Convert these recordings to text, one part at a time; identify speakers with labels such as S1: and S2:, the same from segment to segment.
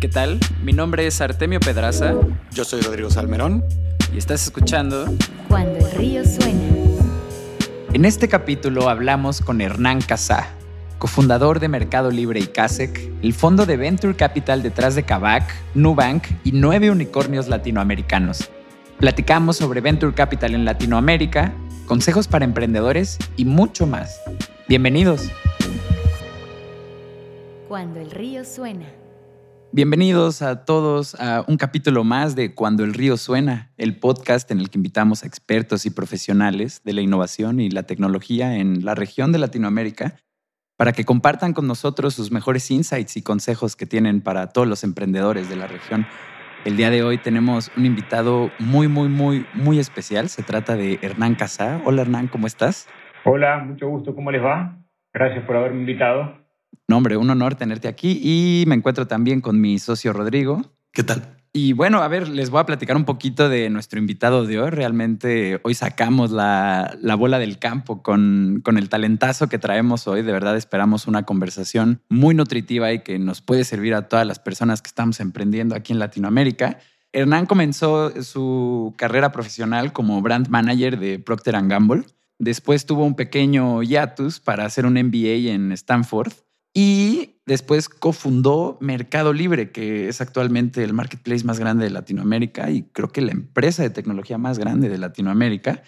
S1: ¿Qué tal? Mi nombre es Artemio Pedraza.
S2: Yo soy Rodrigo Salmerón.
S1: Y estás escuchando
S3: Cuando el río suena.
S1: En este capítulo hablamos con Hernán Casá, cofundador de Mercado Libre y CASEC, el fondo de Venture Capital detrás de Kavak, Nubank y nueve unicornios latinoamericanos. Platicamos sobre Venture Capital en Latinoamérica, consejos para emprendedores y mucho más. Bienvenidos.
S3: Cuando el río suena.
S1: Bienvenidos a todos a un capítulo más de Cuando el río suena, el podcast en el que invitamos a expertos y profesionales de la innovación y la tecnología en la región de Latinoamérica para que compartan con nosotros sus mejores insights y consejos que tienen para todos los emprendedores de la región. El día de hoy tenemos un invitado muy, muy, muy, muy especial. Se trata de Hernán Casá. Hola Hernán, ¿cómo estás?
S4: Hola, mucho gusto. ¿Cómo les va? Gracias por haberme invitado.
S1: No, hombre, un honor tenerte aquí y me encuentro también con mi socio Rodrigo.
S2: ¿Qué tal?
S1: Y bueno, a ver, les voy a platicar un poquito de nuestro invitado de hoy. Realmente hoy sacamos la, la bola del campo con, con, el talentazo que traemos hoy. De verdad esperamos una conversación muy nutritiva y que nos puede servir a todas las personas que estamos emprendiendo aquí en Latinoamérica. Hernán comenzó su carrera profesional como brand manager de Procter ⁇ Gamble. Después tuvo un pequeño hiatus para hacer un MBA en Stanford y después cofundó Mercado Libre, que es actualmente el marketplace más grande de Latinoamérica y creo que la empresa de tecnología más grande de Latinoamérica.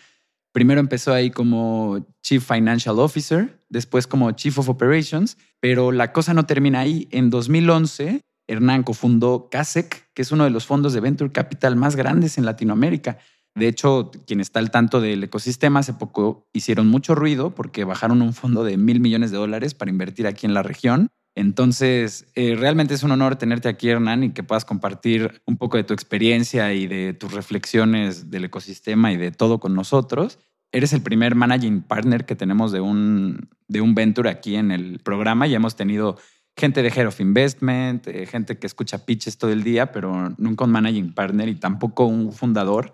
S1: Primero empezó ahí como Chief Financial Officer, después como Chief of Operations, pero la cosa no termina ahí. En 2011, Hernán cofundó CASEC, que es uno de los fondos de Venture Capital más grandes en Latinoamérica. De hecho, quien está al tanto del ecosistema hace poco hicieron mucho ruido porque bajaron un fondo de mil millones de dólares para invertir aquí en la región. Entonces, eh, realmente es un honor tenerte aquí, Hernán, y que puedas compartir un poco de tu experiencia y de tus reflexiones del ecosistema y de todo con nosotros. Eres el primer managing partner que tenemos de un, de un venture aquí en el programa. Ya hemos tenido gente de Head of Investment, eh, gente que escucha pitches todo el día, pero nunca un managing partner y tampoco un fundador.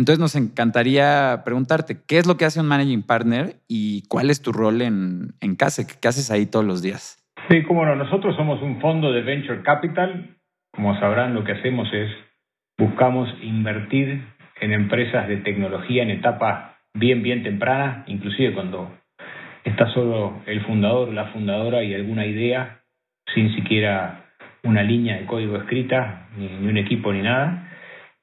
S1: Entonces nos encantaría preguntarte, ¿qué es lo que hace un managing partner y cuál es tu rol en, en CASEC? ¿Qué haces ahí todos los días?
S4: Sí, cómo no. Nosotros somos un fondo de Venture Capital. Como sabrán, lo que hacemos es buscamos invertir en empresas de tecnología en etapa bien, bien temprana, inclusive cuando está solo el fundador la fundadora y alguna idea, sin siquiera una línea de código escrita, ni un equipo ni nada.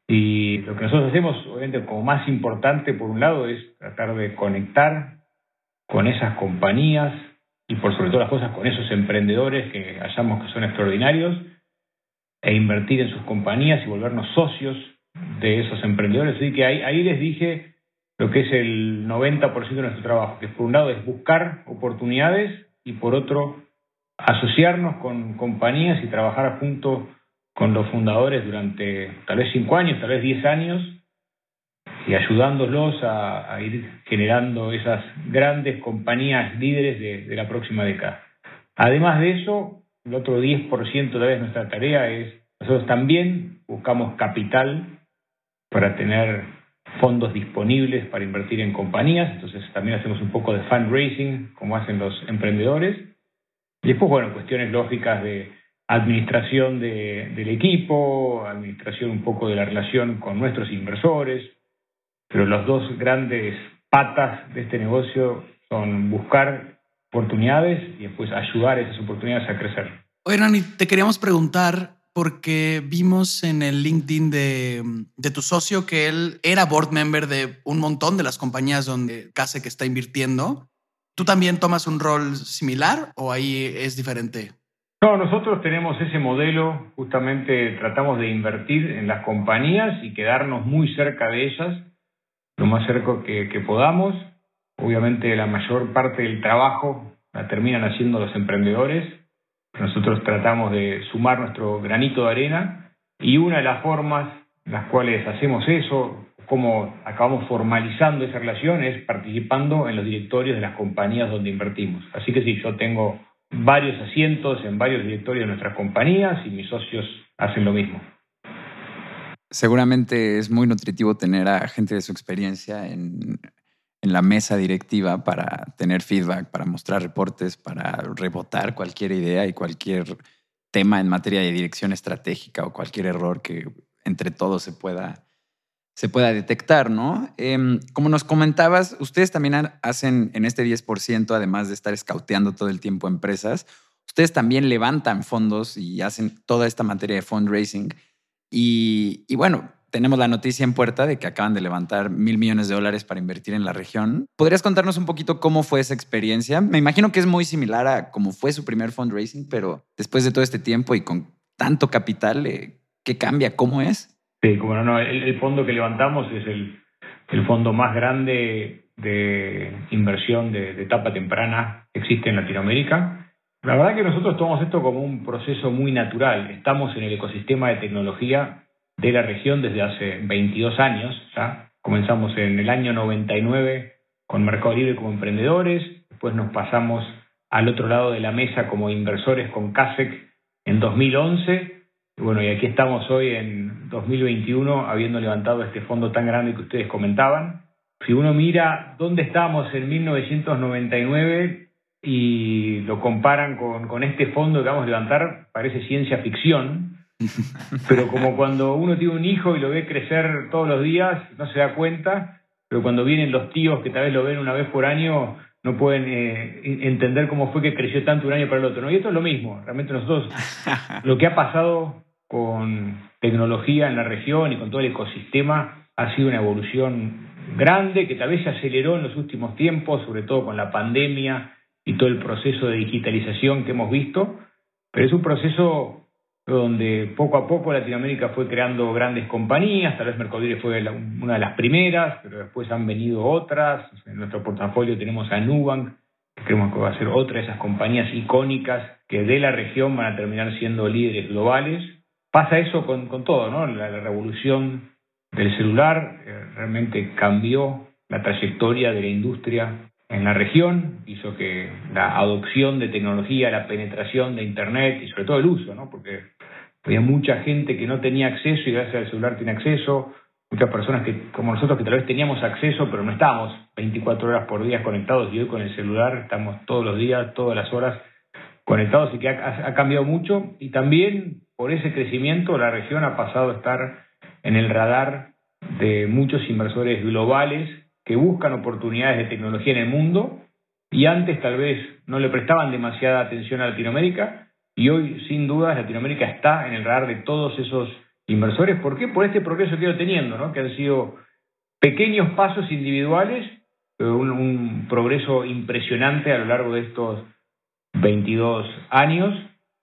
S4: Y lo que nosotros hacemos, obviamente, como más importante, por un lado, es tratar de conectar con esas compañías y, por sobre todas las cosas, con esos emprendedores que hallamos que son extraordinarios e invertir en sus compañías y volvernos socios de esos emprendedores. Así que ahí, ahí les dije lo que es el 90% de nuestro trabajo, que por un lado es buscar oportunidades y por otro asociarnos con compañías y trabajar juntos con los fundadores durante tal vez cinco años, tal vez diez años, y ayudándolos a, a ir generando esas grandes compañías líderes de, de, la próxima década. Además de eso, el otro 10% de vez nuestra tarea es, nosotros también buscamos capital para tener fondos disponibles para invertir en compañías, entonces también hacemos un poco de fundraising, como hacen los emprendedores. Y después, bueno, cuestiones lógicas de administración de, del equipo, administración un poco de la relación con nuestros inversores, pero las dos grandes patas de este negocio son buscar oportunidades y después ayudar esas oportunidades a crecer.
S2: Oye, Rani, te queríamos preguntar porque vimos en el LinkedIn de, de, tu socio que él era board member de un montón de las compañías donde Case que está invirtiendo. ¿Tú también tomas un rol similar o ahí es diferente?
S4: No, nosotros tenemos ese modelo, justamente tratamos de invertir en las compañías y quedarnos muy cerca de ellas, lo más cerca que, que podamos. Obviamente la mayor parte del trabajo la terminan haciendo los emprendedores. Nosotros tratamos de sumar nuestro granito de arena y una de las formas en las cuales hacemos eso, cómo acabamos formalizando esa relación, es participando en los directorios de las compañías donde invertimos. Así que sí, yo tengo varios asientos en varios directorios de nuestras compañías y mis socios hacen lo mismo.
S1: Seguramente es muy nutritivo tener a gente de su experiencia en, en la mesa directiva para tener feedback, para mostrar reportes, para rebotar cualquier idea y cualquier tema en materia de dirección estratégica o cualquier error que entre todos se pueda, se pueda detectar, ¿no? Em, como nos comentabas, ustedes también hacen en este 10%, además de estar escauteando todo el tiempo empresas, ustedes también levantan fondos y hacen toda esta materia de fundraising. Y, y bueno, tenemos la noticia en puerta de que acaban de levantar mil millones de dólares para invertir en la región. ¿Podrías contarnos un poquito cómo fue esa experiencia? Me imagino que es muy similar a cómo fue su primer fundraising, pero después de todo este tiempo y con tanto capital, eh, ¿qué cambia? ¿Cómo es?
S4: El, fondo que levantamos es el, fondo más grande de inversión de, etapa temprana que existe en Latinoamérica. La verdad que nosotros tomamos esto como un proceso muy natural. Estamos en el ecosistema de tecnología de la región desde hace 22 años. Comenzamos en el año 99 con Mercado Libre como emprendedores, después nos pasamos al otro lado de la mesa como inversores con CASEC en 2011. Bueno, y aquí estamos hoy en 2021 habiendo levantado este fondo tan grande que ustedes comentaban. Si uno mira dónde estábamos en 1999 y lo comparan con, con este fondo que vamos a levantar, parece ciencia ficción, pero como cuando uno tiene un hijo y lo ve crecer todos los días, no se da cuenta, pero cuando vienen los tíos que tal vez lo ven una vez por año, no pueden eh, entender cómo fue que creció tanto un año para el otro. ¿no? Y esto es lo mismo, realmente nosotros, lo que ha pasado con tecnología en la región y con todo el ecosistema ha sido una evolución grande que tal vez se aceleró en los últimos tiempos, sobre todo con la pandemia y todo el proceso de digitalización que hemos visto, pero es un proceso donde poco a poco Latinoamérica fue creando grandes compañías, tal vez Mercodire fue una de las primeras, pero después han venido otras. En nuestro portafolio tenemos a Nubank, que creemos que va a ser otra de esas compañías icónicas que de la región van a terminar siendo líderes globales. Pasa eso con, todo, ¿no? La, revolución del celular eh, realmente cambió la trayectoria de la industria en la región, hizo que la adopción de tecnología, la penetración de Internet y sobre todo el uso, ¿no? porque había mucha gente que no tenía acceso y gracias al celular tiene acceso, muchas personas que como nosotros que tal vez teníamos acceso pero no estábamos 24 horas por día conectados y hoy con el celular estamos todos los días, todas las horas conectados y que ha cambiado mucho y también por ese crecimiento la región ha pasado a estar en el radar de muchos inversores globales que buscan oportunidades de tecnología en el mundo y antes tal vez no le prestaban demasiada atención a Latinoamérica y hoy sin duda Latinoamérica está en el radar de todos esos inversores. ¿Por qué? Por este progreso que ha ido teniendo, ¿no? que han sido pequeños pasos individuales, pero un, progreso impresionante a lo largo de estos 22 años.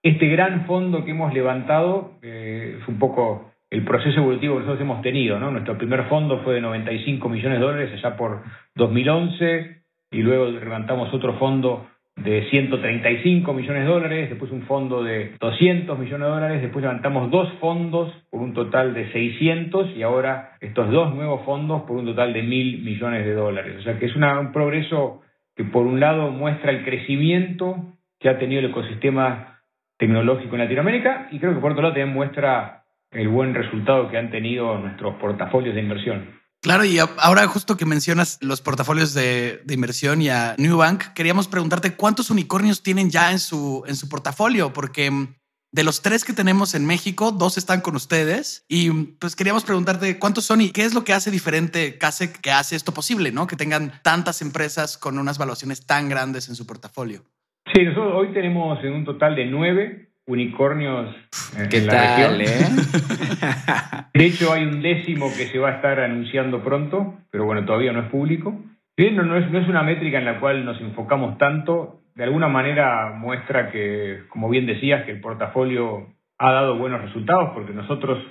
S4: Este gran fondo que hemos levantado eh, es un poco el proceso evolutivo que nosotros hemos tenido. ¿no? Nuestro primer fondo fue de 95 millones de dólares allá por 2011 y luego levantamos otro fondo de 135 millones de dólares, después un fondo de 200 millones de dólares, después levantamos dos fondos por un total de 600 y ahora estos dos nuevos fondos por un total de mil millones de dólares. O sea que es un progreso que por un lado muestra el crecimiento que ha tenido el ecosistema tecnológico en Latinoamérica y creo que por otro lado también muestra el buen resultado que han tenido nuestros portafolios de inversión.
S2: Claro, y ahora justo que mencionas los portafolios de, inversión y a Newbank, queríamos preguntarte cuántos unicornios tienen ya en su, en su portafolio, porque mm, de los tres que tenemos en México, dos están con ustedes y pues queríamos preguntarte cuántos son y qué es lo que hace diferente CASEC que hace esto posible, ¿no? Que tengan tantas empresas con unas valuaciones tan grandes en su portafolio.
S4: Sí, nosotros hoy tenemos en un total de nueve unicornios
S1: en, la región. Eh?
S4: De hecho, hay un décimo que se va a estar anunciando pronto, pero bueno, todavía no es público. Bien, no, es, no es una métrica en la cual nos enfocamos tanto. De alguna manera muestra que, como bien decías, que el portafolio ha dado buenos resultados porque nosotros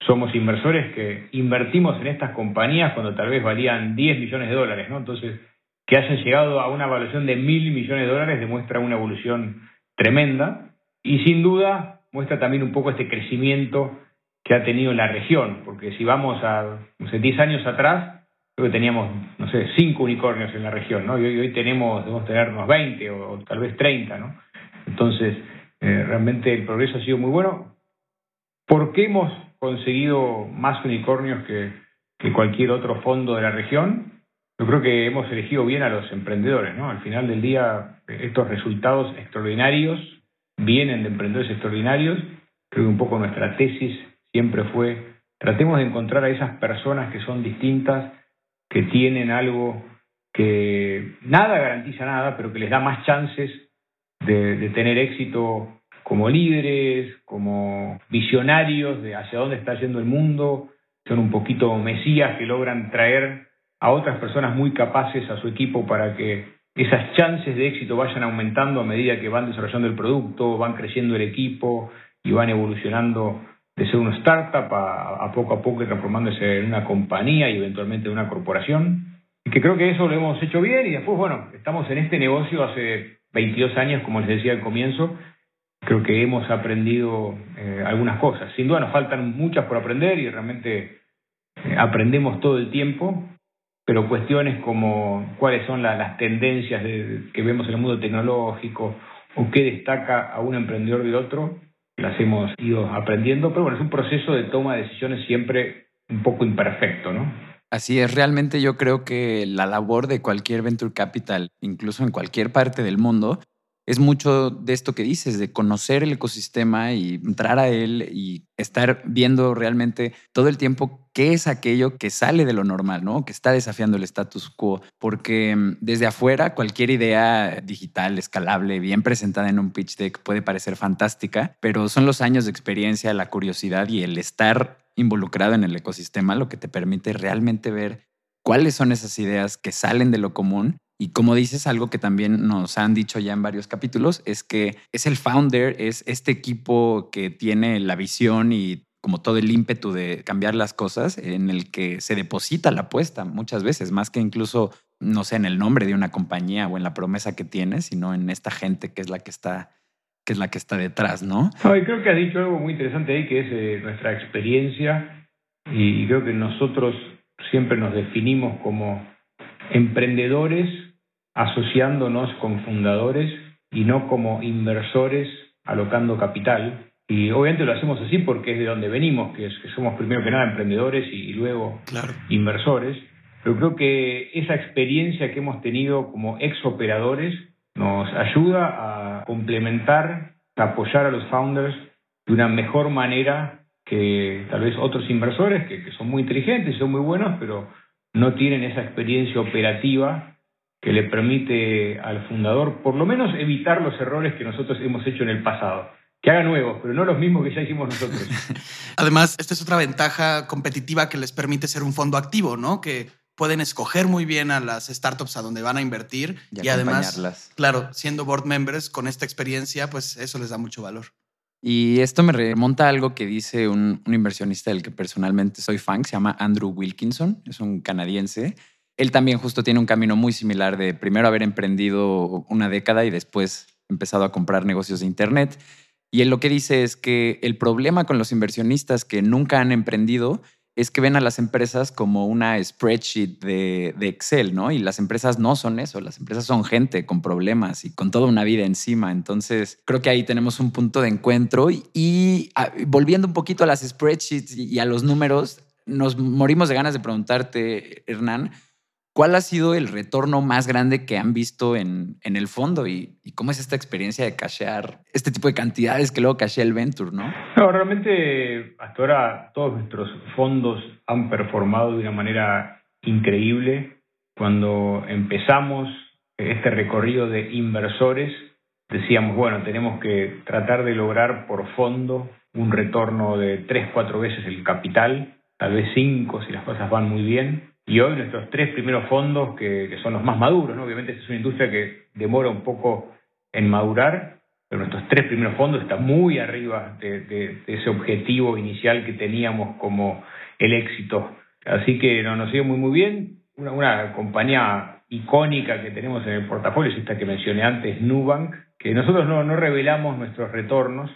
S4: somos inversores que invertimos en estas compañías cuando tal vez valían 10 millones de dólares, ¿no? Entonces, que hayan llegado a una evaluación de mil millones de dólares demuestra una evolución tremenda. Y sin duda muestra también un poco este crecimiento que ha tenido la región, porque si vamos a no sé, 10 años atrás, creo que teníamos, no sé, 5 unicornios en la región, ¿no? Y hoy, tenemos, debemos tener unos 20 o, tal vez 30, ¿no? Entonces, eh, realmente el progreso ha sido muy bueno. ¿Por qué hemos conseguido más unicornios que cualquier otro fondo de la región? Yo creo que hemos elegido bien a los emprendedores, ¿no? Al final del día, estos resultados extraordinarios vienen de emprendedores extraordinarios. Creo que un poco nuestra tesis siempre fue, tratemos de encontrar a esas personas que son distintas, que tienen algo que nada garantiza nada, pero que les da más chances de, tener éxito como líderes, como visionarios de hacia dónde está yendo el mundo, son un poquito mesías que logran traer a otras personas muy capaces a su equipo para que esas chances de éxito vayan aumentando a medida que van desarrollando el producto, van creciendo el equipo y van evolucionando de ser una startup a, poco a poco transformándose en una compañía y eventualmente en una corporación. Y que creo que eso lo hemos hecho bien y después, bueno, estamos en este negocio hace 22 años, como les decía al comienzo, creo que hemos aprendido eh, algunas cosas. Sin duda nos faltan muchas por aprender y realmente eh, aprendemos todo el tiempo, pero cuestiones como cuáles son las tendencias que vemos en el mundo tecnológico o qué destaca a un emprendedor del otro, las hemos ido aprendiendo, pero bueno, es un proceso de toma de decisiones siempre un poco imperfecto, ¿no?
S1: Así es, realmente yo creo que la labor de cualquier venture capital, incluso en cualquier parte del mundo, es mucho de esto que dices, de conocer el ecosistema y entrar a él y estar viendo realmente todo el tiempo qué es aquello que sale de lo normal, ¿no? Que está desafiando el status quo. Porque mm, desde afuera cualquier idea digital, escalable, bien presentada en un pitch deck puede parecer fantástica, pero son los años de experiencia, la curiosidad y el estar involucrado en el ecosistema lo que te permite realmente ver cuáles son esas ideas que salen de lo común y como dices, algo que también nos han dicho ya en varios capítulos es que es el founder, es este equipo que tiene la visión y como todo el ímpetu de cambiar las cosas en el que se deposita la apuesta muchas veces, más que incluso, no sé, en el nombre de una compañía o en la promesa que tiene, sino en esta gente que es la que está que es la que está detrás, ¿no?
S4: creo que has dicho algo muy interesante ahí, que es eh, nuestra experiencia, y creo que nosotros siempre nos definimos como emprendedores asociándonos con fundadores y no como inversores alocando capital. Y obviamente lo hacemos así porque es de donde venimos, que, es, que somos primero que nada emprendedores y, luego inversores. Pero creo que esa experiencia que hemos tenido como ex operadores nos ayuda a complementar, a apoyar a los founders de una mejor manera que tal vez otros inversores que, que son muy inteligentes y son muy buenos, pero no tienen esa experiencia operativa que le permite al fundador por lo menos evitar los errores que nosotros hemos hecho en el pasado. Que haga nuevos, pero no los mismos que ya hicimos nosotros.
S2: Además, esta es otra ventaja competitiva que les permite ser un fondo activo, ¿no? Que pueden escoger muy bien a las startups a donde van a invertir y, y además, claro, siendo board members con esta experiencia, pues eso les da mucho valor.
S1: Y esto me remonta a algo que dice un, un inversionista del que personalmente soy fan, se llama Andrew Wilkinson, es un canadiense, él también justo tiene un camino muy similar de primero haber emprendido una década y después empezado a comprar negocios de Internet. Y él lo que dice es que el problema con los inversionistas que nunca han emprendido es que ven a las empresas como una spreadsheet de, Excel, ¿no? Y las empresas no son eso, las empresas son gente con problemas y con toda una vida encima. Entonces, creo que ahí tenemos un punto de encuentro y, ah, volviendo un poquito a las spreadsheets y a los números, nos morimos de ganas de preguntarte, Hernán, ¿Cuál ha sido el retorno más grande que han visto en, en el fondo y, cómo es esta experiencia de cashear este tipo de cantidades que luego cashea el Venture, no?
S4: No, realmente hasta ahora todos nuestros fondos han performado de una manera increíble. Cuando empezamos este recorrido de inversores, decíamos, bueno, tenemos que tratar de lograr por fondo un retorno de tres, cuatro veces el capital, tal vez cinco si las cosas van muy bien. Y hoy nuestros tres primeros fondos, que, son los más maduros, ¿no? obviamente es una industria que demora un poco en madurar, pero nuestros tres primeros fondos están muy arriba de, ese objetivo inicial que teníamos como el éxito. Así que no, nos sigue muy muy bien. Una, una compañía icónica que tenemos en el portafolio es esta que mencioné antes, Nubank, que nosotros no, no revelamos nuestros retornos,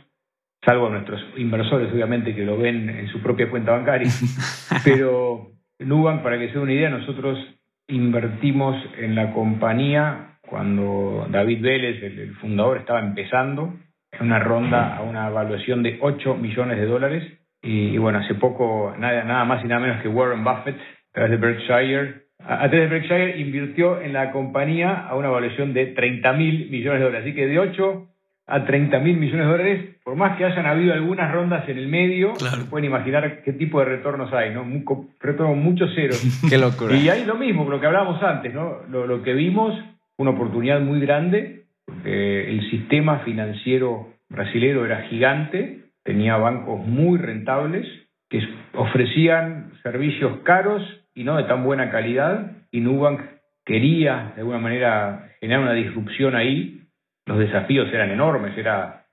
S4: salvo nuestros inversores obviamente que lo ven en su propia cuenta bancaria, pero Nubank, para que se dé una idea, nosotros invertimos en la compañía cuando David Vélez, el, fundador, estaba empezando, en una ronda a una evaluación de 8 millones de dólares. Y, bueno, hace poco, nada, nada más y nada menos que Warren Buffett, a través de Berkshire, a, través de Berkshire invirtió en la compañía a una evaluación de 30 mil millones de dólares. Así que de 8 a 30 mil millones de dólares, por más que hayan habido algunas rondas en el medio,
S2: Claro.
S4: pueden imaginar qué tipo de retornos hay, ¿no? Un co- retorno muchos ceros.
S1: Qué locura.
S4: Y hay lo mismo, lo que hablábamos antes, ¿no? Lo, lo que vimos, una oportunidad muy grande, porque el sistema financiero brasilero era gigante, tenía bancos muy rentables, que ofrecían servicios caros y no de tan buena calidad, y Nubank quería de alguna manera generar una disrupción ahí, los desafíos eran enormes, era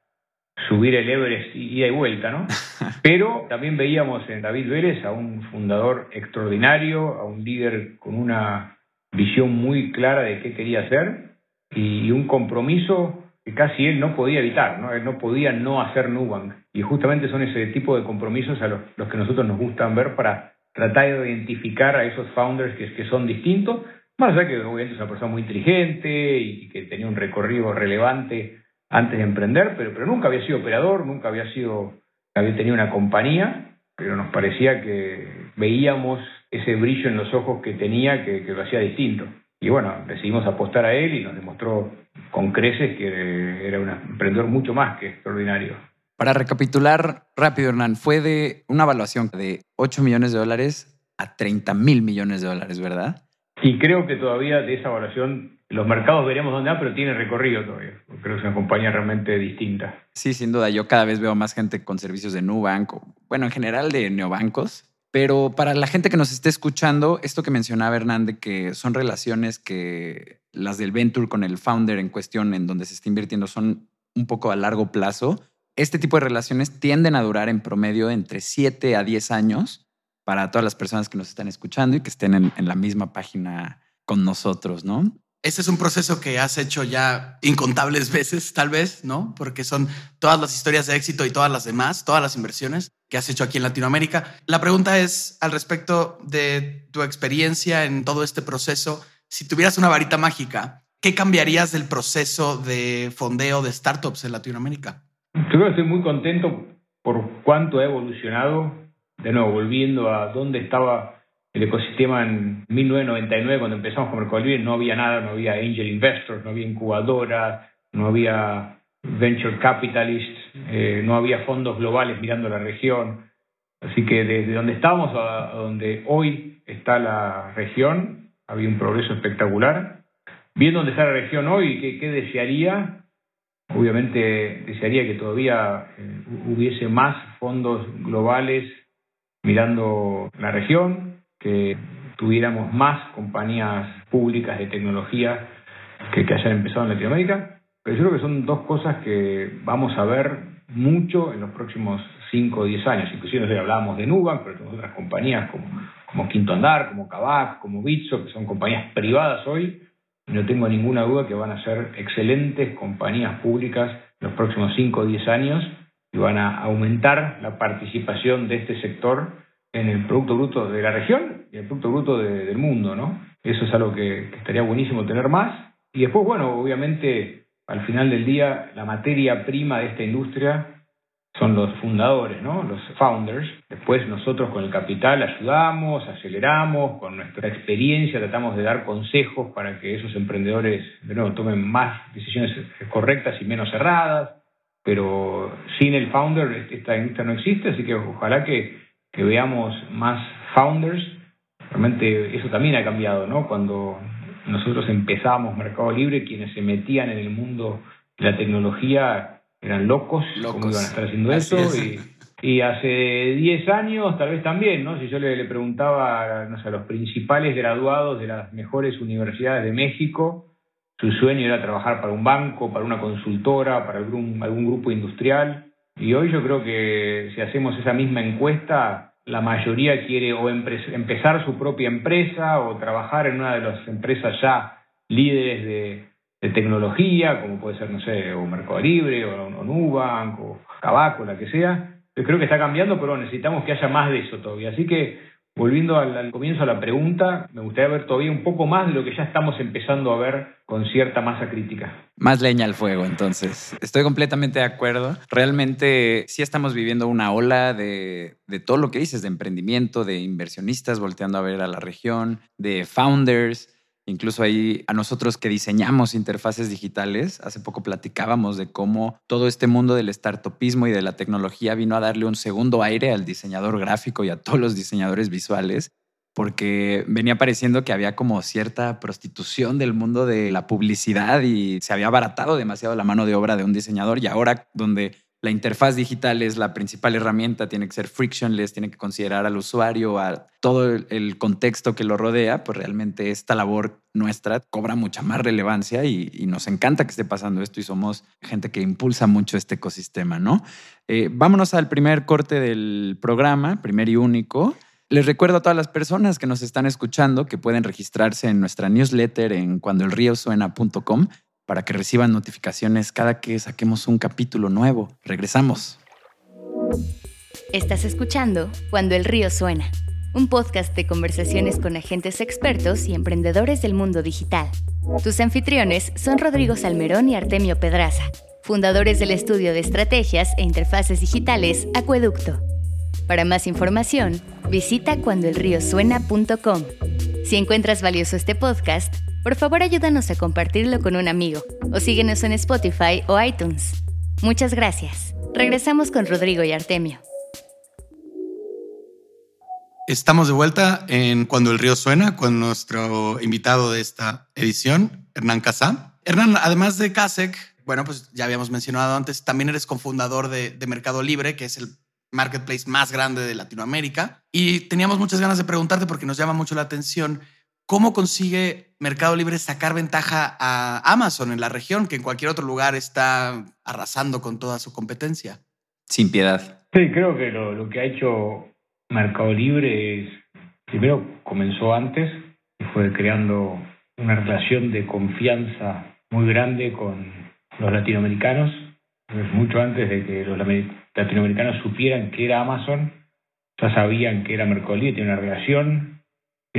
S4: subir el Everest y- ida y vuelta, ¿no? Pero también veíamos en David Vélez a un fundador extraordinario, a un líder con una visión muy clara de qué quería hacer y un compromiso que casi él no podía evitar, ¿no? Él no podía no hacer Nubank. Y justamente son ese tipo de compromisos a los, los que nosotros nos gustan ver para tratar de identificar a esos founders que, que son distintos, más allá que es una persona muy inteligente y que tenía un recorrido relevante antes de emprender, pero, pero nunca había sido operador, nunca había sido, había tenido una compañía, pero nos parecía que veíamos ese brillo en los ojos que tenía que, que lo hacía distinto. Y bueno, decidimos apostar a él y nos demostró con creces que era un emprendedor mucho más que extraordinario.
S1: Para recapitular rápido, Hernán, fue de una evaluación de 8 millones de dólares a 30 mil millones de dólares, ¿verdad?
S4: Y creo que todavía de esa evaluación, los mercados veremos dónde va, pero tiene recorrido todavía. Creo que es una compañía realmente distinta.
S1: Sí, sin duda. Yo cada vez veo más gente con servicios de Nubank, o, bueno, en general de neobancos. Pero para la gente que nos esté escuchando, esto que mencionaba Hernán, de que son relaciones que las del venture con el founder en cuestión, en donde se está invirtiendo, son un poco a largo plazo. Este tipo de relaciones tienden a durar en promedio entre 7 a 10 años para todas las personas que nos están escuchando y que estén en, en la misma página con nosotros, ¿no?
S2: Este es un proceso que has hecho ya incontables veces, tal vez, ¿no? Porque son todas las historias de éxito y todas las demás, todas las inversiones que has hecho aquí en Latinoamérica. La pregunta es al respecto de tu experiencia en todo este proceso. Si tuvieras una varita mágica, ¿qué cambiarías del proceso de fondeo de startups en Latinoamérica?
S4: Yo creo que estoy muy contento por cuánto ha evolucionado. De nuevo, volviendo a dónde estaba el ecosistema en 1999, cuando empezamos con Mercado Libre, no había nada, no había angel investors, no había incubadoras, no había venture capitalists, eh, no había fondos globales mirando la región. Así que desde donde estábamos a, donde hoy está la región, había un progreso espectacular. Viendo dónde está la región hoy, ¿qué, qué desearía? Obviamente desearía que todavía eh, hubiese más fondos globales mirando la región, que tuviéramos más compañías públicas de tecnología que, hayan empezado en Latinoamérica. Pero yo creo que son dos cosas que vamos a ver mucho en los próximos 5 o 10 años. Inclusive nosotros hablábamos de Nubank, pero tenemos otras compañías como, Quinto Andar, como Kavak, como Bitso, que son compañías privadas hoy, no tengo ninguna duda que van a ser excelentes compañías públicas en los próximos 5 o 10 años y van a aumentar la participación de este sector en el Producto Bruto de la región y el Producto Bruto de- del mundo, ¿no? Eso es algo que, que estaría buenísimo tener más. Y después, bueno, obviamente, al final del día, la materia prima de esta industria son los fundadores, ¿no? Los founders. Después nosotros con el capital ayudamos, aceleramos, con nuestra experiencia tratamos de dar consejos para que esos emprendedores, de nuevo, tomen más decisiones correctas y menos erradas. Pero sin el founder esta industria no existe, así que ojalá que, que veamos más founders. Realmente eso también ha cambiado, ¿no? Cuando nosotros empezamos Mercado Libre, quienes se metían en el mundo de la tecnología eran locos,
S1: Locos.
S4: cómo iban a estar haciendo
S1: Así
S4: eso.
S1: es.
S4: Y, y hace 10 años tal vez también, ¿no? Si yo le, le preguntaba no sé, a los principales graduados de las mejores universidades de México, su sueño era trabajar para un banco, para una consultora, para algún, algún grupo industrial. Y hoy yo creo que si hacemos esa misma encuesta, la mayoría quiere o empezar su propia empresa o trabajar en una de las empresas ya líderes de, de tecnología, como puede ser, no sé, o Mercado Libre, o, o Nubank, o Cabaco, la que sea. Yo creo que está cambiando, pero necesitamos que haya más de eso todavía. Así que, volviendo al, comienzo a la pregunta, me gustaría ver todavía un poco más de lo que ya estamos empezando a ver con cierta masa crítica.
S1: Más leña al fuego, entonces. Estoy completamente de acuerdo. Realmente sí estamos viviendo una ola de todo lo que dices, de emprendimiento, de inversionistas volteando a ver a la región, de founders. Incluso ahí a nosotros que diseñamos interfaces digitales, hace poco platicábamos de cómo todo este mundo del startupismo y de la tecnología vino a darle un segundo aire al diseñador gráfico y a todos los diseñadores visuales porque venía pareciendo que había como cierta prostitución del mundo de la publicidad y se había abaratado demasiado la mano de obra de un diseñador y ahora donde la interfaz digital es la principal herramienta, tiene que ser frictionless, tiene que considerar al usuario, a todo el contexto que lo rodea, pues realmente esta labor nuestra cobra mucha más relevancia y, nos encanta que esté pasando esto y somos gente que impulsa mucho este ecosistema, ¿no? Eh, vámonos al primer corte del programa, primer y único. Les recuerdo a todas las personas que nos están escuchando que pueden registrarse en nuestra newsletter en cuandoelriosuena.com para que reciban notificaciones cada que saquemos un capítulo nuevo. Regresamos.
S3: Estás escuchando Cuando el río suena, un podcast de conversaciones con agentes expertos y emprendedores del mundo digital. Tus anfitriones son Rodrigo Salmerón y Artemio Pedraza, fundadores del estudio de estrategias e interfaces digitales Acueducto. Para más información, visita cuandoelriosuena.com. Si encuentras valioso este podcast, por favor ayúdanos a compartirlo con un amigo o síguenos en Spotify o iTunes. Muchas gracias. Regresamos con Rodrigo y Artemio.
S2: Estamos de vuelta en Cuando el río suena con nuestro invitado de esta edición, Hernán Casá. Hernán, además de CASEC, bueno, pues ya habíamos mencionado antes, también eres cofundador de, de Mercado Libre, que es el marketplace más grande de Latinoamérica. Y teníamos muchas ganas de preguntarte porque nos llama mucho la atención cómo consigue Mercado Libre sacar ventaja a Amazon en la región, que en cualquier otro lugar está arrasando con toda su competencia.
S1: Sin piedad.
S4: Sí, creo que lo, que ha hecho Mercado Libre es, primero comenzó antes y fue creando una relación de confianza muy grande con los latinoamericanos, mucho antes de que los latinoamericanos supieran que era Amazon, ya sabían que era Mercado Libre, tiene una relación,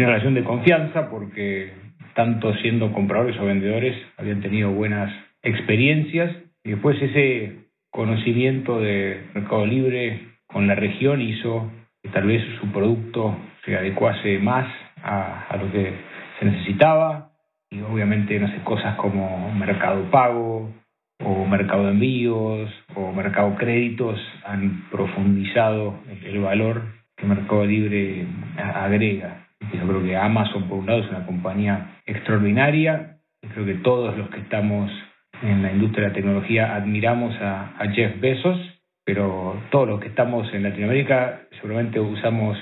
S4: una relación de confianza porque tanto siendo compradores o vendedores habían tenido buenas experiencias y después ese conocimiento de Mercado Libre con la región hizo que tal vez su producto se adecuase más a, lo que se necesitaba y obviamente no sé cosas como mercado pago o mercado envíos o mercado créditos han profundizado el valor que Mercado Libre agrega. Yo creo que Amazon, por un lado, es una compañía extraordinaria. Creo que todos los que estamos en la industria de la tecnología admiramos a, Jeff Bezos, pero todos los que estamos en Latinoamérica seguramente usamos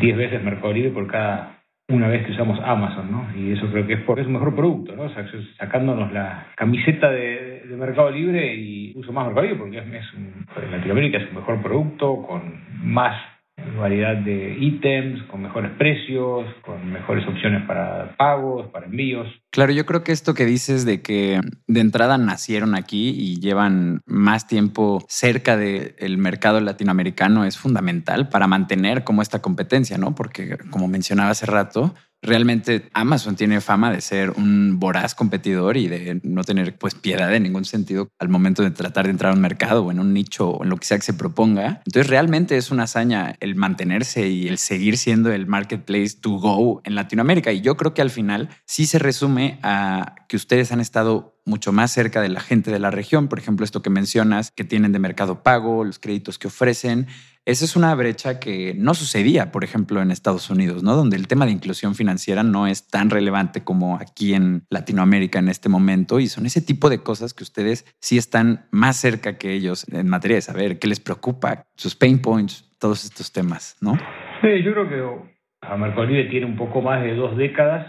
S4: 10 eh, veces Mercado Libre por cada una vez que usamos Amazon, ¿no? Y eso creo que es porque es un mejor producto, ¿no? O sea, sacándonos la camiseta de, Mercado Libre y uso más Mercado Libre porque es, en Latinoamérica es un mejor producto con más variedad de ítems, con mejores precios, con mejores opciones para pagos, para envíos.
S1: Claro, yo creo que esto que dices de que de entrada nacieron aquí y llevan más tiempo cerca del mercado latinoamericano es fundamental para mantener como esta competencia, ¿no? Porque como mencionaba hace rato, realmente Amazon tiene fama de ser un voraz competidor y de no tener pues piedad en ningún sentido al momento de tratar de entrar a un mercado o en un nicho o en lo que sea que se proponga. Entonces realmente es una hazaña el mantenerse y el seguir siendo el marketplace to go en Latinoamérica. Y yo creo que al final sí se resume a que ustedes han estado mucho más cerca de la gente de la región. Por ejemplo, esto que mencionas, que tienen de mercado pago, los créditos que ofrecen esa es una brecha que no sucedía, por ejemplo, en Estados Unidos, ¿no? Donde el tema de inclusión financiera no es tan relevante como aquí en Latinoamérica en este momento y son ese tipo de cosas que ustedes sí están más cerca que ellos en materia de saber qué les preocupa, sus pain points, todos estos temas, ¿no?
S4: Sí, yo creo que a Mercado Libre tiene un poco más de dos décadas.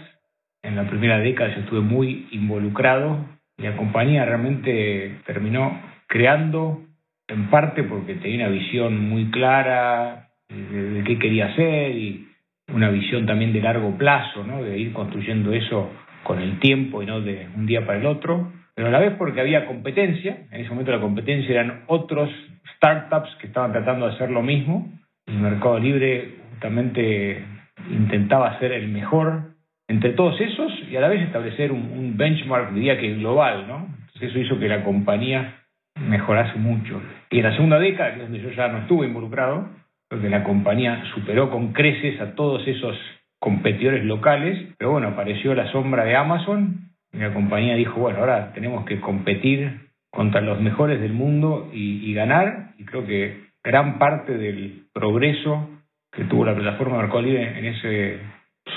S4: En la primera década yo estuve muy involucrado la compañía realmente terminó creando en parte porque tenía una visión muy clara de, qué quería hacer y una visión también de largo plazo, ¿no? de ir construyendo eso con el tiempo y no de un día para el otro, pero a la vez porque había competencia, en ese momento la competencia eran otros startups que estaban tratando de hacer lo mismo, el Mercado Libre justamente intentaba ser el mejor entre todos esos y a la vez establecer un, benchmark, diría que global, ¿no? Entonces eso hizo que la compañía mejorase mucho. Y en la segunda década, que es donde yo ya no estuve involucrado, porque la compañía superó con creces a todos esos competidores locales, pero bueno, apareció la sombra de Amazon y la compañía dijo, bueno, ahora tenemos que competir contra los mejores del mundo y, ganar, y creo que gran parte del progreso que tuvo la plataforma Mercado en, ese,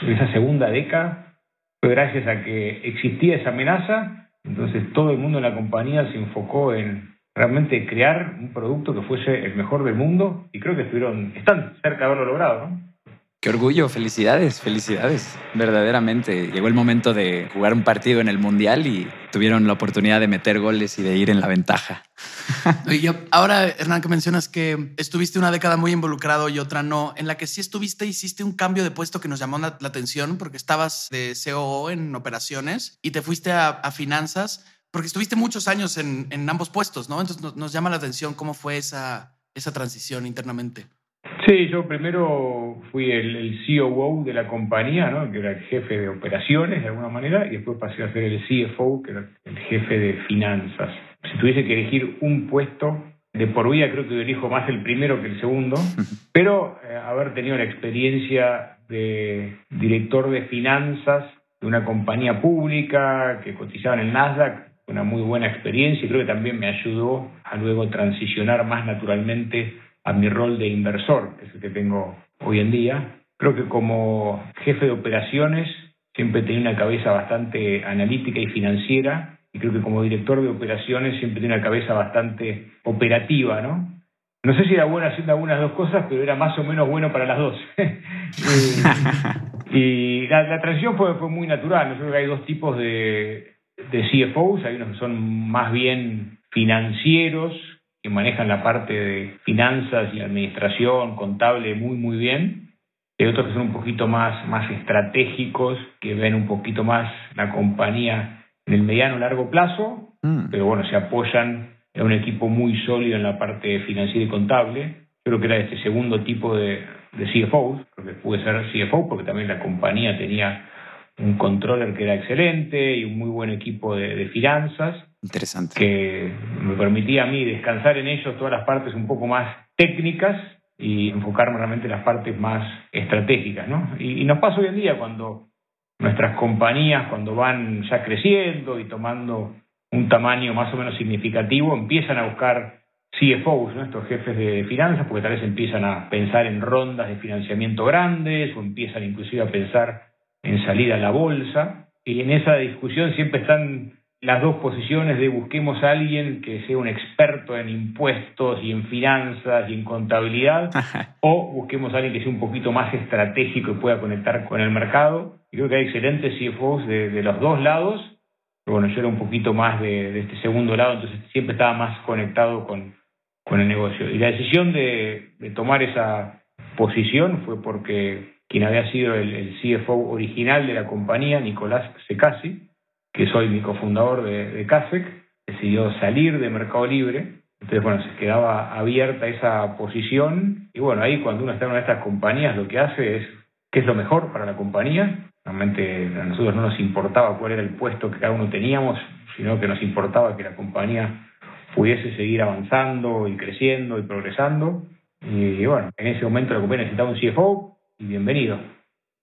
S4: en esa segunda década fue gracias a que existía esa amenaza, entonces todo el mundo en la compañía se enfocó en realmente crear un producto que fuese el mejor del mundo y creo que estuvieron, están cerca de haberlo logrado, ¿no?
S1: Qué orgullo, felicidades, felicidades. Verdaderamente llegó el momento de jugar un partido en el Mundial y tuvieron la oportunidad de meter goles y de ir en la ventaja.
S2: Y ahora, Hernán, que mencionas que estuviste una década muy involucrado y otra no, en la que sí estuviste, hiciste un cambio de puesto que nos llamó la, atención porque estabas de COO en operaciones y te fuiste a, finanzas porque estuviste muchos años en, ambos puestos, ¿no? Entonces nos, llama la atención cómo fue esa, esa transición internamente.
S4: Sí, yo primero fui el, el COO de la compañía, ¿no? que era el jefe de operaciones de alguna manera, y después pasé a ser el CFO, que era el jefe de finanzas. Si tuviese que elegir un puesto de por vida, creo que elijo más el primero que el segundo, pero eh, haber tenido la experiencia de director de finanzas de una compañía pública que cotizaba en el Nasdaq, una muy buena experiencia y creo que también me ayudó a luego transicionar más naturalmente a mi rol de inversor, que es el que tengo hoy en día. Creo que como jefe de operaciones siempre tenía una cabeza bastante analítica y financiera y creo que como director de operaciones siempre tenía una cabeza bastante operativa, ¿no? No sé si era bueno haciendo algunas dos cosas, pero era más o menos bueno para las dos. y, la, transición fue, fue muy natural. Yo creo que hay dos tipos de, de CFOs. Hay unos que son más bien financieros, que manejan la parte de finanzas y administración contable muy, muy bien. Hay otros que son un poquito más, más estratégicos, que ven un poquito más la compañía en el mediano largo plazo, mm. pero bueno, se apoyan en un equipo muy sólido en la parte financiera y contable. Creo que era este segundo tipo de, de CFOs, creo que pude ser CFO porque también la compañía tenía un controller que era excelente y un muy buen equipo de, de finanzas.
S1: Interesante.
S4: Que me permitía a mí descansar en ellos todas las partes un poco más técnicas y enfocarme realmente en las partes más estratégicas. ¿no? Y, nos pasa hoy en día cuando nuestras compañías, cuando van ya creciendo y tomando un tamaño más o menos significativo, empiezan a buscar CFOs, ¿no? estos jefes de finanzas, porque tal vez empiezan a pensar en rondas de financiamiento grandes o empiezan inclusive a pensar en salir a la bolsa. Y en esa discusión siempre están las dos posiciones de busquemos a alguien que sea un experto en impuestos y en finanzas y en contabilidad, o busquemos a alguien que sea un poquito más estratégico y pueda conectar con el mercado. Y creo que hay excelentes CFOs de, de los dos lados, pero bueno, yo era un poquito más de, este segundo lado, entonces siempre estaba más conectado con, con el negocio. Y la decisión de, de tomar esa posición fue porque quien había sido el, el CFO original de la compañía, Nicolás Secasi, que soy mi cofundador de, de CASEC, decidió salir de Mercado Libre. Entonces, bueno, se quedaba abierta esa posición. Y bueno, ahí cuando uno está en una de estas compañías, lo que hace es qué es lo mejor para la compañía. Realmente a nosotros no nos importaba cuál era el puesto que cada uno teníamos, sino que nos importaba que la compañía pudiese seguir avanzando y creciendo y progresando. Y, bueno, en ese momento la compañía necesitaba un CFO y bienvenido.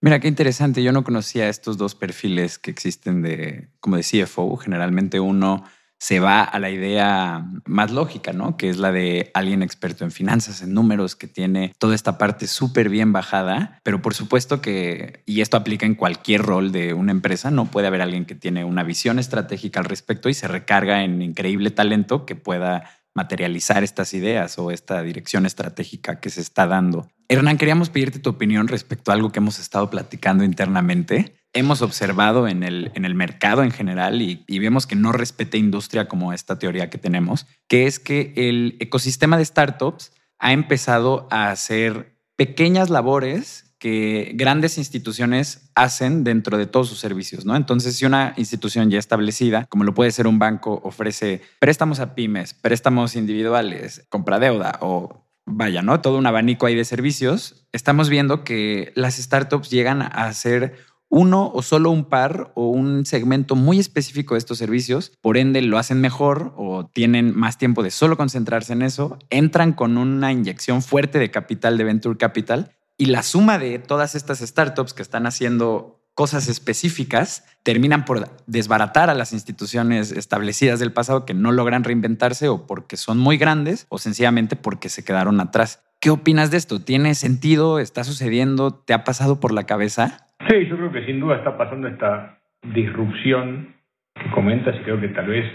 S1: Mira, qué interesante. Yo no conocía estos dos perfiles que existen de como de CFO. Generalmente uno se va a la idea más lógica, ¿no? Que es la de alguien experto en finanzas, en números, que tiene toda esta parte súper bien bajada. Pero por supuesto que, y esto aplica en cualquier rol de una empresa, no puede haber alguien que tiene una visión estratégica al respecto y se recarga en increíble talento que pueda materializar estas ideas o esta dirección estratégica que se está dando. Hernán, queríamos pedirte tu opinión respecto a algo que hemos estado platicando internamente. Hemos observado en el, en el mercado en general y, y vemos que no respeta industria como esta teoría que tenemos, que es que el ecosistema de startups ha empezado a hacer pequeñas labores que grandes instituciones hacen dentro de todos sus servicios, ¿no? Entonces, si una institución ya establecida, como lo puede ser un banco, ofrece préstamos a pymes, préstamos individuales, compra deuda o vaya, ¿no? Todo un abanico ahí de servicios, estamos viendo que las startups llegan a hacer uno o solo un par o un segmento muy específico de estos servicios, por ende lo hacen mejor o tienen más tiempo de solo concentrarse en eso, entran con una inyección fuerte de capital de venture capital Y la suma de todas estas startups que están haciendo cosas específicas terminan por desbaratar a las instituciones establecidas del pasado que no logran reinventarse o porque son muy grandes o sencillamente porque se quedaron atrás. ¿Qué opinas de esto? ¿Tiene sentido? ¿Está sucediendo? ¿Te ha pasado por la cabeza?
S4: Sí, yo creo que sin duda está pasando esta disrupción que comentas y creo que tal vez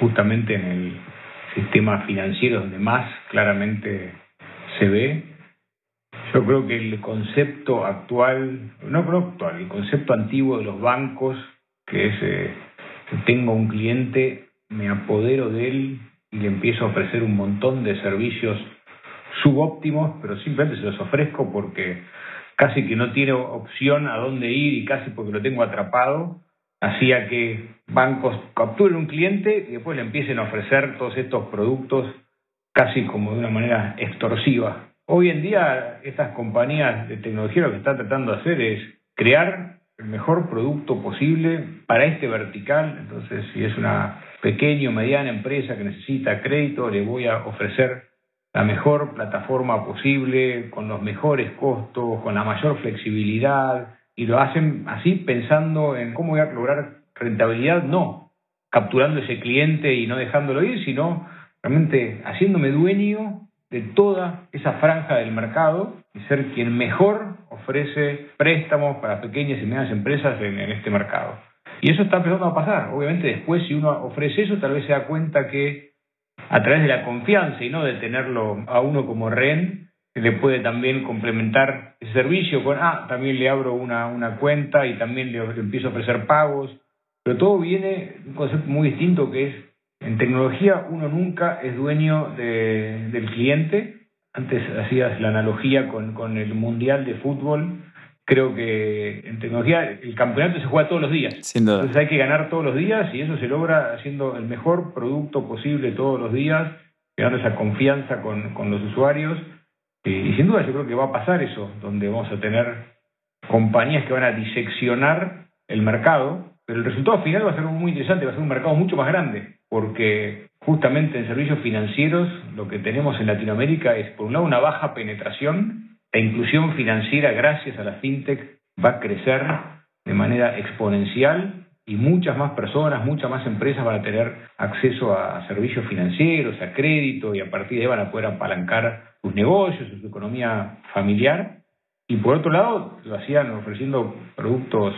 S4: justamente en el sistema financiero donde más claramente se ve, yo creo que el concepto actual, no creo actual, el concepto antiguo de los bancos, que es eh, tengo un cliente, me apodero de él y le empiezo a ofrecer un montón de servicios subóptimos, pero simplemente se los ofrezco porque casi que no tiene opción a dónde ir y casi porque lo tengo atrapado, hacía que bancos capturen un cliente y después le empiecen a ofrecer todos estos productos casi como de una manera extorsiva. Hoy en día estas compañías de tecnología lo que están tratando de hacer es crear el mejor producto posible para este vertical. Entonces, si es una pequeña o mediana empresa que necesita crédito, le voy a ofrecer la mejor plataforma posible, con los mejores costos, con la mayor flexibilidad, y lo hacen así pensando en cómo voy a lograr rentabilidad, no capturando ese cliente y no dejándolo ir, sino realmente haciéndome dueño de toda esa franja del mercado y ser quien mejor ofrece préstamos para pequeñas y medianas empresas en, este mercado. Y eso está empezando a pasar. Obviamente después si uno ofrece eso, tal vez se da cuenta que a través de la confianza y no de tenerlo a uno como rehén, le puede también complementar ese servicio con, ah, también le abro una, una cuenta y también le, le empiezo a ofrecer pagos. Pero todo viene un concepto muy distinto que es en tecnología uno nunca es dueño del cliente. Antes hacías la analogía con, el Mundial de Fútbol. Creo que en tecnología el campeonato se juega todos los días. Entonces hay que ganar todos los días y eso se logra haciendo el mejor producto posible todos los días, creando esa confianza con, con los usuarios. Y, sin duda yo creo que va a pasar eso, donde vamos a tener compañías que van a diseccionar el mercado, pero el resultado final va a ser muy interesante, va a ser un mercado mucho más grande porque justamente en servicios financieros lo que tenemos en Latinoamérica es, por un lado, una baja penetración, la inclusión financiera gracias a la fintech va a crecer de manera exponencial y muchas más personas, muchas más empresas van a tener acceso a servicios financieros, a crédito y a partir de ahí van a poder apalancar sus negocios, su economía familiar. Y por otro lado, lo hacían ofreciendo productos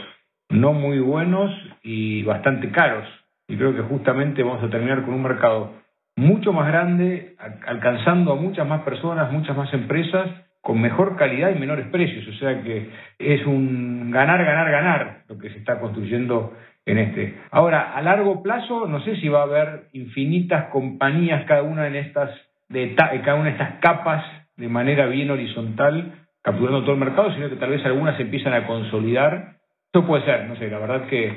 S4: no muy buenos y bastante caros y creo que justamente vamos a terminar con un mercado mucho más grande, alcanzando a muchas más personas, muchas más empresas, con mejor calidad y menores precios. O sea que es un ganar, ganar, ganar lo que se está construyendo en este. Ahora, a largo plazo, no sé si va a haber infinitas compañías, cada una en estas, de cada una de estas capas de manera bien horizontal, capturando todo el mercado, sino que tal vez algunas se empiezan a consolidar. Eso puede ser, no sé, la verdad que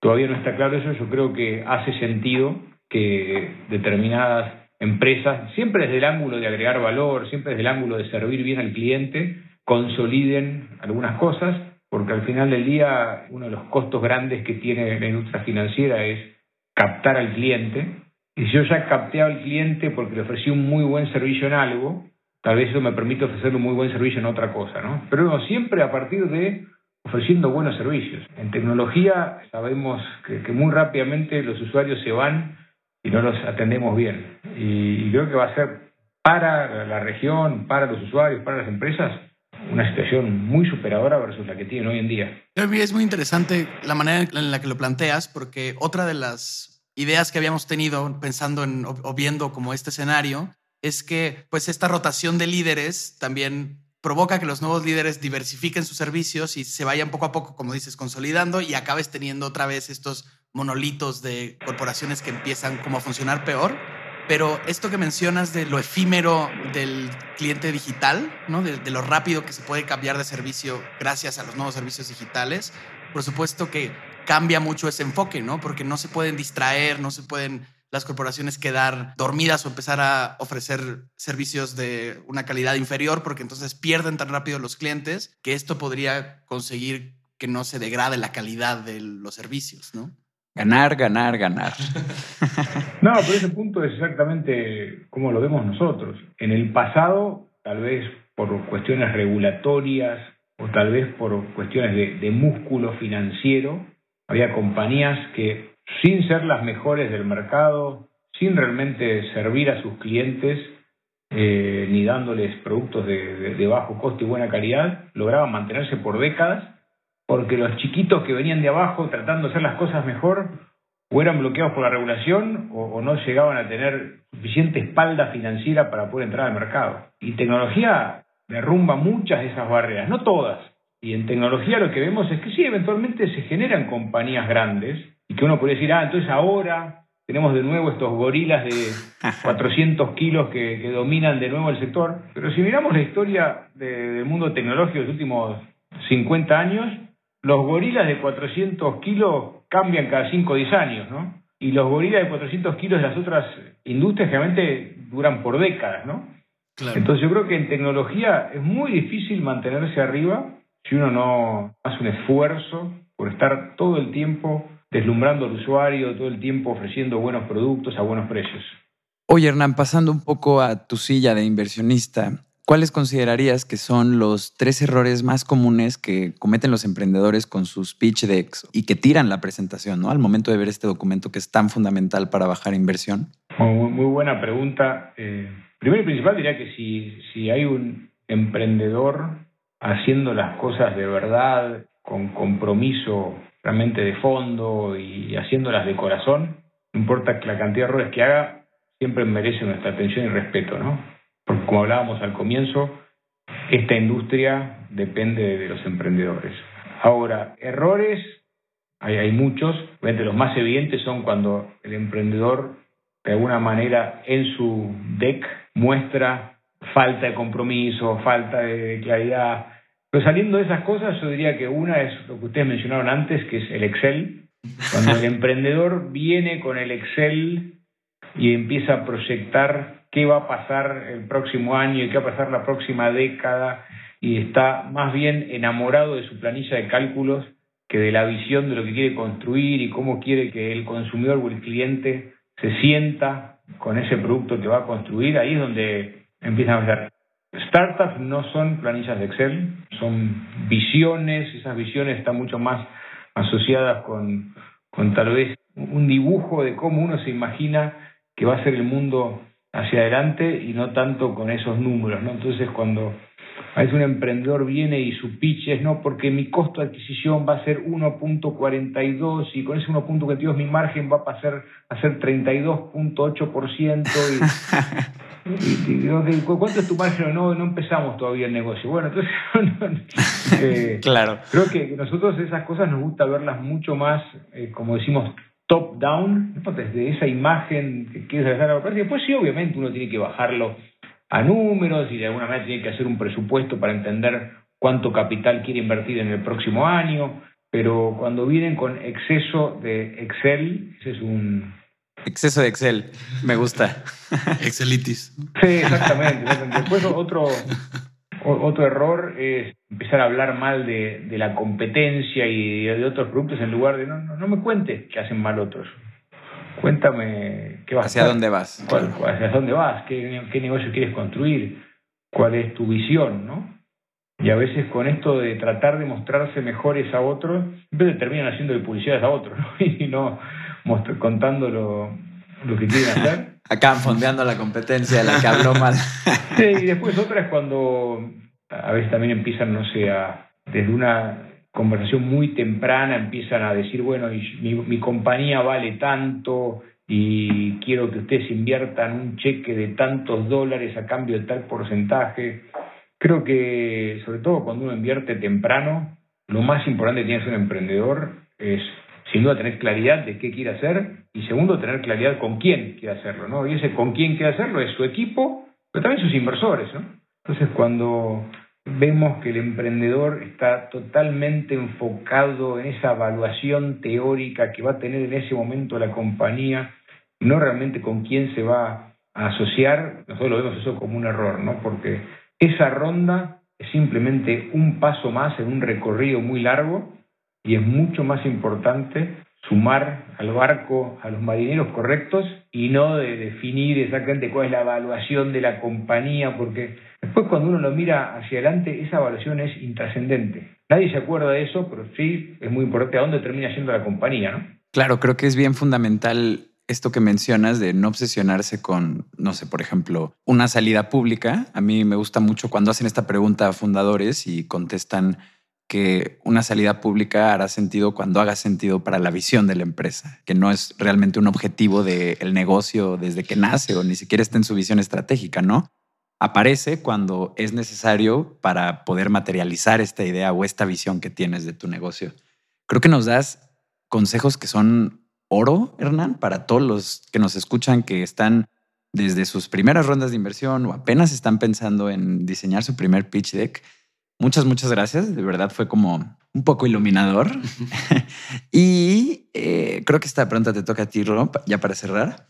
S4: Todavía no está claro eso, yo creo que hace sentido que determinadas empresas, siempre desde el ángulo de agregar valor, siempre desde el ángulo de servir bien al cliente, consoliden algunas cosas, porque al final del día uno de los costos grandes que tiene la industria financiera es captar al cliente. Y si yo ya capté al cliente porque le ofrecí un muy buen servicio en algo, tal vez eso me permite ofrecerle un muy buen servicio en otra cosa, ¿no? Pero no, siempre a partir de ofreciendo buenos servicios. En tecnología sabemos que, muy rápidamente los usuarios se van y no los atendemos bien. Y, creo que va a ser para la región, para los usuarios, para las empresas, una situación muy superadora versus la que tienen hoy en día.
S2: Es muy interesante la manera en la que lo planteas, porque otra de las ideas que habíamos tenido pensando en, o viendo como este escenario es que pues esta rotación de líderes también provoca que los nuevos líderes diversifiquen sus servicios y se vayan poco a poco, como dices, consolidando y acabes teniendo otra vez estos monolitos de corporaciones que empiezan como a funcionar peor. Pero esto que mencionas de lo efímero del cliente digital, ¿no? de, de lo rápido que se puede cambiar de servicio gracias a los nuevos servicios digitales, por supuesto que cambia mucho ese enfoque, ¿no? Porque no se pueden distraer, no se pueden las corporaciones quedar dormidas o empezar a ofrecer servicios de una calidad inferior porque entonces pierden tan rápido los clientes que esto podría conseguir que no se degrade la calidad de los servicios, ¿no?
S1: Ganar, ganar, ganar.
S4: No, pero ese punto es exactamente como lo vemos nosotros. En el pasado, tal vez por cuestiones regulatorias o tal vez por cuestiones de, de músculo financiero, había compañías que sin ser las mejores del mercado, sin realmente servir a sus clientes, eh, ni dándoles productos de, bajo costo y buena calidad, lograban mantenerse por décadas, porque los chiquitos que venían de abajo tratando de hacer las cosas mejor, o eran bloqueados por la regulación, o, no llegaban a tener suficiente espalda financiera para poder entrar al mercado. Y tecnología derrumba muchas de esas barreras, no todas. Y en tecnología lo que vemos es que sí, eventualmente se generan compañías grandes, y que uno puede decir, ah, entonces ahora tenemos de nuevo estos gorilas de 400 kilos que, dominan de nuevo el sector. Pero si miramos la historia del mundo tecnológico de los últimos 50 años, los gorilas de 400 kilos cambian cada 5 o 10 años, ¿no? Y los gorilas de 400 kilos de las otras industrias generalmente duran por décadas, ¿no? Entonces yo creo que en tecnología es muy difícil mantenerse arriba si uno no hace un esfuerzo por estar todo el tiempo deslumbrando al usuario, todo el tiempo ofreciendo buenos productos a buenos precios.
S1: Oye, Hernán, pasando un poco a tu silla de inversionista, ¿cuáles considerarías que son los tres errores más comunes que cometen los emprendedores con sus pitch decks y que tiran la presentación, ¿no? Al momento de ver este documento que es tan fundamental para bajar inversión.
S4: Muy, buena pregunta. Eh, primero y principal diría que si, si hay un emprendedor haciendo las cosas de verdad, con compromiso realmente de fondo y haciéndolas de corazón, no importa la cantidad de errores que haga, siempre merece nuestra atención y respeto, ¿no? Porque como hablábamos al comienzo, esta industria depende de los emprendedores. Ahora, errores, hay, hay muchos, obviamente los más evidentes son cuando el emprendedor de alguna manera en su deck muestra falta de compromiso, falta de claridad, pero saliendo de esas cosas, yo diría que una es lo que ustedes mencionaron antes, que es el Excel. Cuando el emprendedor viene con el Excel y empieza a proyectar qué va a pasar el próximo año y qué va a pasar la próxima década y está más bien enamorado de su planilla de cálculos que de la visión de lo que quiere construir y cómo quiere que el consumidor o el cliente se sienta con ese producto que va a construir, ahí es donde empiezan a ver Startups no son planillas de Excel, son visiones, esas visiones están mucho más asociadas con, con tal vez un dibujo de cómo uno se imagina que va a ser el mundo hacia adelante y no tanto con esos números, ¿no? Entonces cuando a veces un emprendedor viene y su pitch es no porque mi costo de adquisición va a ser 1.42 y con ese 1.42 mi margen va a pasar a ser 32.8% y Y, ¿Cuánto es tu margen? No, no empezamos todavía el negocio. Bueno, entonces,
S1: eh, claro.
S4: creo que nosotros esas cosas nos gusta verlas mucho más, eh, como decimos, top-down, desde esa imagen que quieres hacer a la Y después sí, obviamente, uno tiene que bajarlo a números y de alguna manera tiene que hacer un presupuesto para entender cuánto capital quiere invertir en el próximo año. Pero cuando vienen con exceso de Excel, ese es un,
S1: Exceso de Excel, me gusta.
S2: Excelitis.
S4: Sí, exactamente. Después otro, otro error es empezar a hablar mal de, la competencia y de otros productos en lugar de no, no, me cuentes qué hacen mal otros. Cuéntame qué vas
S1: ¿Hacia dónde vas?
S4: ¿Hacia dónde vas? ¿Qué, ¿Qué negocio quieres construir? ¿Cuál es tu visión? ¿no? Y a veces con esto de tratar de mostrarse mejores a otros, siempre terminan haciendo de publicidades a otros, ¿no? Y no, contando lo, que quieren hacer.
S1: Acá fondeando la competencia de la que habló mal.
S4: sí, y después otra es cuando a veces también empiezan, no sé, desde una conversación muy temprana empiezan a decir, bueno, mi, compañía vale tanto y quiero que ustedes inviertan un cheque de tantos dólares a cambio de tal porcentaje. Creo que, sobre todo cuando uno invierte temprano, lo más importante que tiene ser un emprendedor es sin duda tener claridad de qué quiere hacer y segundo tener claridad con quién quiere hacerlo, ¿no? Y ese con quién quiere hacerlo es su equipo, pero también sus inversores, ¿no? Entonces cuando vemos que el emprendedor está totalmente enfocado en esa evaluación teórica que va a tener en ese momento la compañía, no realmente con quién se va a asociar, nosotros lo vemos eso como un error, ¿no? Porque esa ronda es simplemente un paso más en un recorrido muy largo y es mucho más importante sumar al barco a los marineros correctos y no de definir exactamente cuál es la evaluación de la compañía, porque después cuando uno lo mira hacia adelante, esa evaluación es intrascendente. Nadie se acuerda de eso, pero sí es muy importante a dónde termina yendo la compañía, ¿no?
S1: Claro, creo que es bien fundamental esto que mencionas de no obsesionarse con, no sé, por ejemplo, una salida pública. A mí me gusta mucho cuando hacen esta pregunta a fundadores y contestan que una salida pública hará sentido cuando haga sentido para la visión de la empresa, que no es realmente un objetivo del negocio desde que nace o ni siquiera está en su visión estratégica, ¿no? Aparece cuando es necesario para poder materializar esta idea o esta visión que tienes de tu negocio. Creo que nos das consejos que son oro, Hernán, para todos los que nos escuchan que están desde sus primeras rondas de inversión o apenas están pensando en diseñar su primer pitch deck Muchas, muchas gracias. De verdad fue como un poco iluminador. y eh, creo que esta pregunta te toca a ti, Rob, ya para cerrar.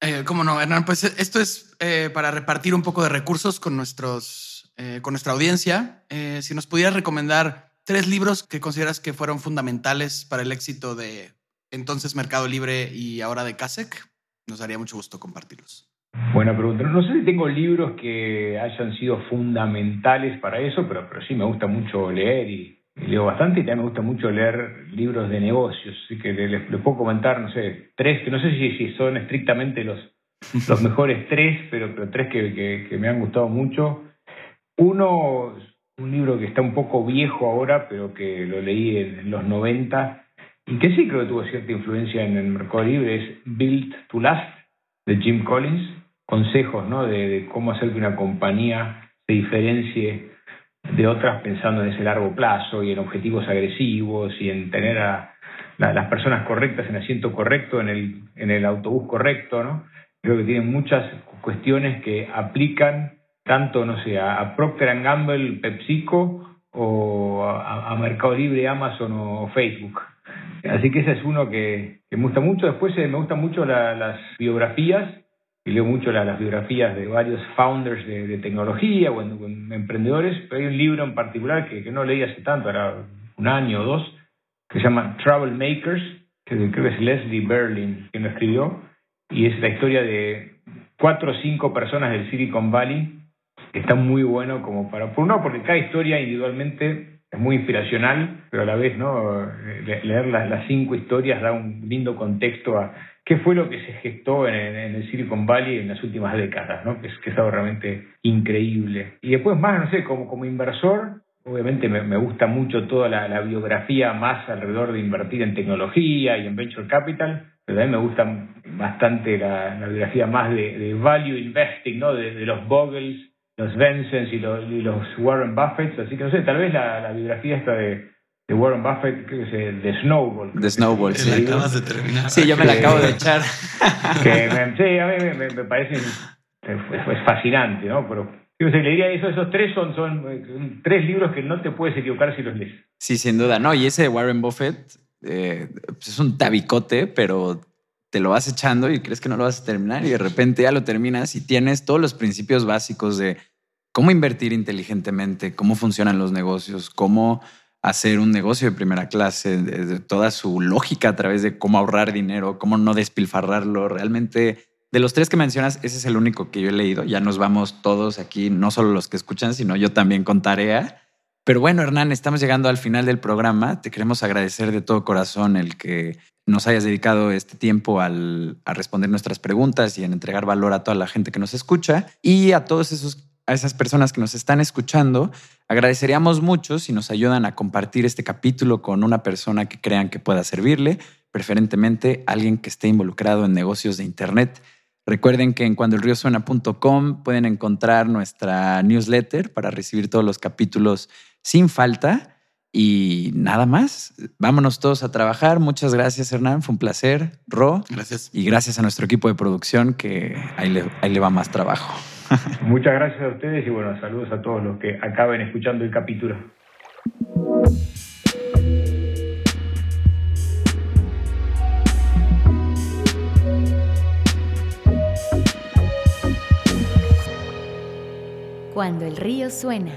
S2: Eh, ¿Cómo no, Hernán? Pues esto es eh, para repartir un poco de recursos con, nuestros, con nuestra audiencia. si nos pudieras recomendar tres libros que consideras que fueron fundamentales para el éxito de entonces Mercado Libre y ahora de CASEC, nos daría mucho gusto compartirlos.
S4: Buena pregunta. No sé si tengo libros que hayan sido fundamentales para eso, pero, pero sí me gusta mucho leer y, leo bastante y también me gusta mucho leer libros de negocios. Así que les, puedo comentar, no sé, tres, que no sé si, son estrictamente los, mejores tres, pero, tres que, me han gustado mucho. Uno, un libro que está un poco viejo ahora, pero que lo leí en, los 90 y que sí creo que tuvo cierta influencia en el mercado libre, es Built to Last de Jim Collins consejos ¿no? de, cómo hacer que una compañía se diferencie de otras pensando en ese largo plazo y en objetivos agresivos y en tener a las personas correctas en asiento correcto, en el, en el autobús correcto, ¿no? Creo que tienen muchas cuestiones que aplican tanto, no sé, a, Procter Gamble, PepsiCo o a, Mercado Libre, Amazon o Facebook. Así que ese es uno que, me gusta mucho. Después eh, me gustan mucho las biografías y leo mucho las, biografías de varios founders de, tecnología o, emprendedores, pero hay un libro en particular que, no leí hace tanto, era un año o dos, que se llama Travel Makers, que creo que es Leslie Berlin quien lo escribió, y es la historia de cuatro o cinco personas del Silicon Valley, que está muy bueno como para, por uno, porque cada historia individualmente es muy inspiracional, pero a la vez no leer las, las cinco historias da un lindo contexto a qué fue lo que se gestó en, el Silicon Valley en las últimas décadas, ¿no? que, es, que es algo realmente increíble. Y después más, no sé, como, como inversor, obviamente me, gusta mucho toda la, biografía más alrededor de invertir en tecnología y en venture capital, pero también me gusta bastante la, biografía más de, value investing, ¿no? de, los Boggles, los Bensons y los, y los, Warren Buffett, así que no sé, tal vez la biografía esta de de Warren Buffett, que es el de Snowball.
S1: De Snowball,
S2: sí. La acabas de terminar.
S1: Sí, yo me la acabo de echar.
S4: que sí, a mí me, parece es, fascinante, ¿no? Pero yo le diría eso, esos tres son, son, tres libros que no te puedes equivocar si los lees.
S1: Sí, sin duda. No, y ese de Warren Buffett eh, pues es un tabicote, pero te lo vas echando y crees que no lo vas a terminar y de repente ya lo terminas y tienes todos los principios básicos de cómo invertir inteligentemente, cómo funcionan los negocios, cómo hacer un negocio de primera clase, toda su lógica a través de cómo ahorrar dinero, cómo no despilfarrarlo. Realmente, de los tres que mencionas, ese es el único que yo he leído. Ya nos vamos todos aquí, no solo los que escuchan, sino yo también con tarea. Pero bueno, Hernán, estamos llegando al final del programa. Te queremos agradecer de todo corazón el que nos hayas dedicado este tiempo al, a responder nuestras preguntas y en entregar valor a toda la gente que nos escucha y a todos esos a esas personas que nos están escuchando, agradeceríamos mucho si nos ayudan a compartir este capítulo con una persona que crean que pueda servirle, preferentemente alguien que esté involucrado en negocios de Internet. Recuerden que en cuandoelriosuena.com pueden encontrar nuestra newsletter para recibir todos los capítulos sin falta. Y nada más, vámonos todos a trabajar. Muchas gracias, Hernán. Fue un placer. Ro.
S2: Gracias.
S1: Y gracias a nuestro equipo de producción que ahí le, ahí le va más trabajo.
S4: Muchas gracias a ustedes y bueno, saludos a todos los que acaben escuchando el capítulo.
S3: Cuando el río suena.